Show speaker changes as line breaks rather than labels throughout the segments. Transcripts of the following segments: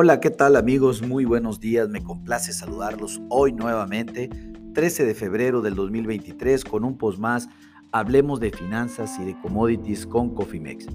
Hola, ¿qué tal amigos? Muy buenos días, me complace saludarlos hoy nuevamente, 13 de febrero del 2023, con un post más, hablemos de finanzas y de commodities con Cofimex.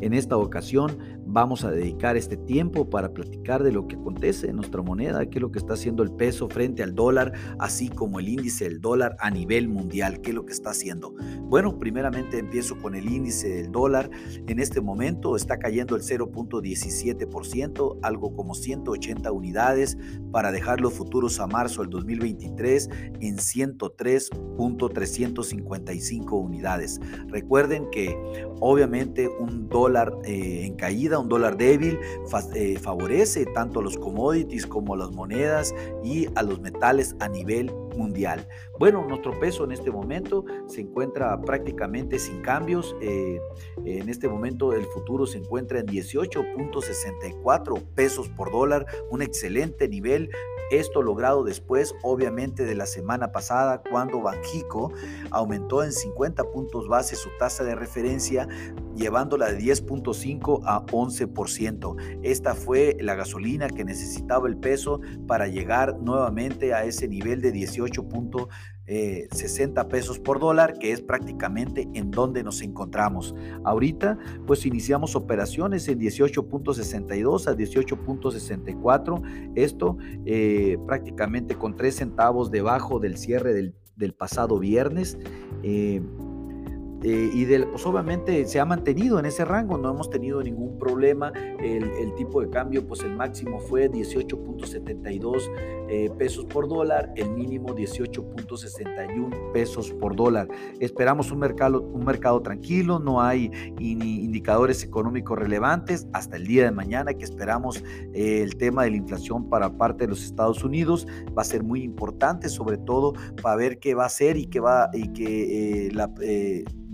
En esta ocasión vamos a dedicar este tiempo para platicar de lo que acontece en nuestra moneda, qué es lo que está haciendo el peso frente al dólar, así como el índice del dólar a nivel mundial, qué es lo que está haciendo. Bueno, primeramente empiezo con el índice del dólar. En este momento está cayendo el 0.17%, algo como 180 unidades, para dejar los futuros a marzo del 2023 en 103.355 unidades. Recuerden que obviamente un dólar eh, en caída, un dólar débil eh, favorece tanto a los commodities como a las monedas y a los metales a nivel mundial. Bueno, nuestro peso en este momento se encuentra prácticamente sin cambios. Eh, en este momento el futuro se encuentra en 18.64 pesos por dólar, un excelente nivel esto logrado después, obviamente, de la semana pasada, cuando Banjico aumentó en 50 puntos base su tasa de referencia, llevándola de 10.5 a 11%. Esta fue la gasolina que necesitaba el peso para llegar nuevamente a ese nivel de 18.5 60 eh, pesos por dólar, que es prácticamente en donde nos encontramos. Ahorita, pues iniciamos operaciones en 18.62 a 18.64. Esto eh, prácticamente con 3 centavos debajo del cierre del, pasado viernes. Eh, eh, y pues obviamente se ha mantenido en ese rango, no hemos tenido ningún problema. El, tipo de cambio, pues el máximo fue 18.72 eh, pesos por dólar, el mínimo 18.61 pesos por dólar. Esperamos un mercado, un mercado tranquilo, no hay indicadores económicos relevantes hasta el día de mañana que esperamos eh, el tema de la inflación para parte de los Estados Unidos va a ser muy importante, sobre todo para ver qué va a ser y qué va y que la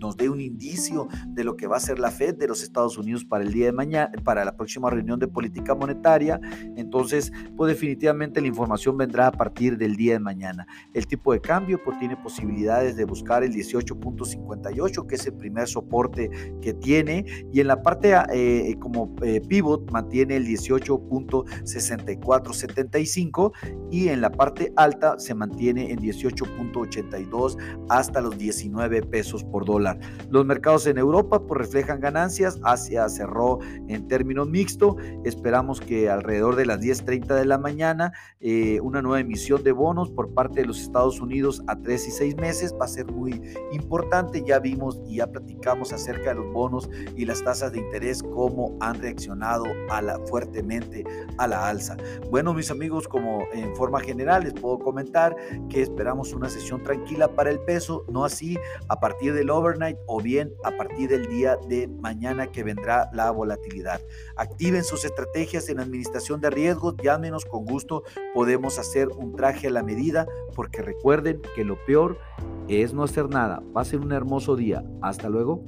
nos dé un indicio de lo que va a ser la Fed de los Estados Unidos para el día de mañana, para la próxima reunión de política monetaria. Entonces, pues definitivamente la información vendrá a partir del día de mañana. El tipo de cambio pues tiene posibilidades de buscar el 18.58, que es el primer soporte que tiene, y en la parte eh, como eh, pivot mantiene el 18.6475 y en la parte alta se mantiene en 18.82 hasta los 19 pesos por dólar. Los mercados en Europa pues, reflejan ganancias, Asia cerró en términos mixto, esperamos que alrededor de las 10.30 de la mañana eh, una nueva emisión de bonos por parte de los Estados Unidos a 3 y 6 meses va a ser muy importante, ya vimos y ya platicamos acerca de los bonos y las tasas de interés, cómo han reaccionado a la, fuertemente a la alza. Bueno, mis amigos, como en forma general les puedo comentar que esperamos una sesión tranquila para el peso, no así a partir del o bien a partir del día de mañana que vendrá la volatilidad. Activen sus estrategias en administración de riesgos, llámenos con gusto, podemos hacer un traje a la medida porque recuerden que lo peor es no hacer nada. Pasen un hermoso día. Hasta luego.